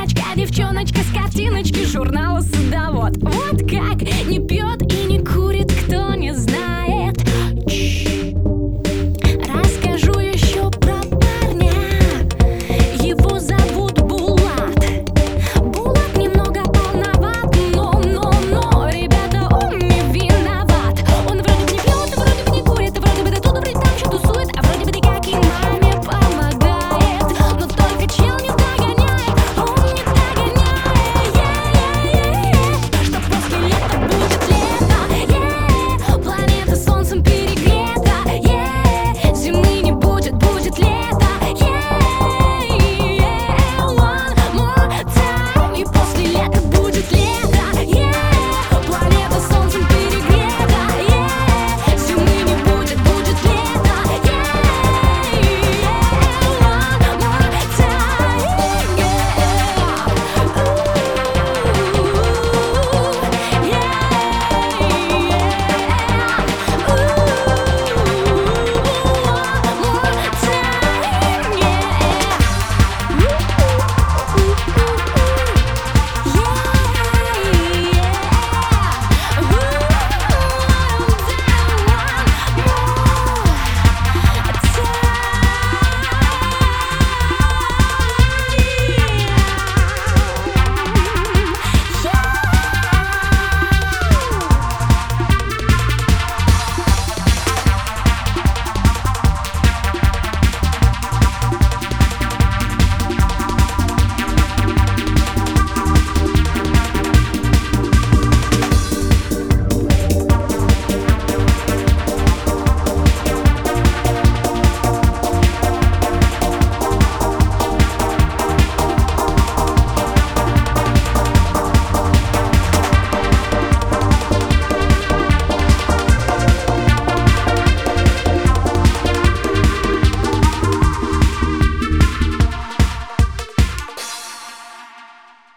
Одиночка, девчоночка с картиночки журнала «Садовод». Вот как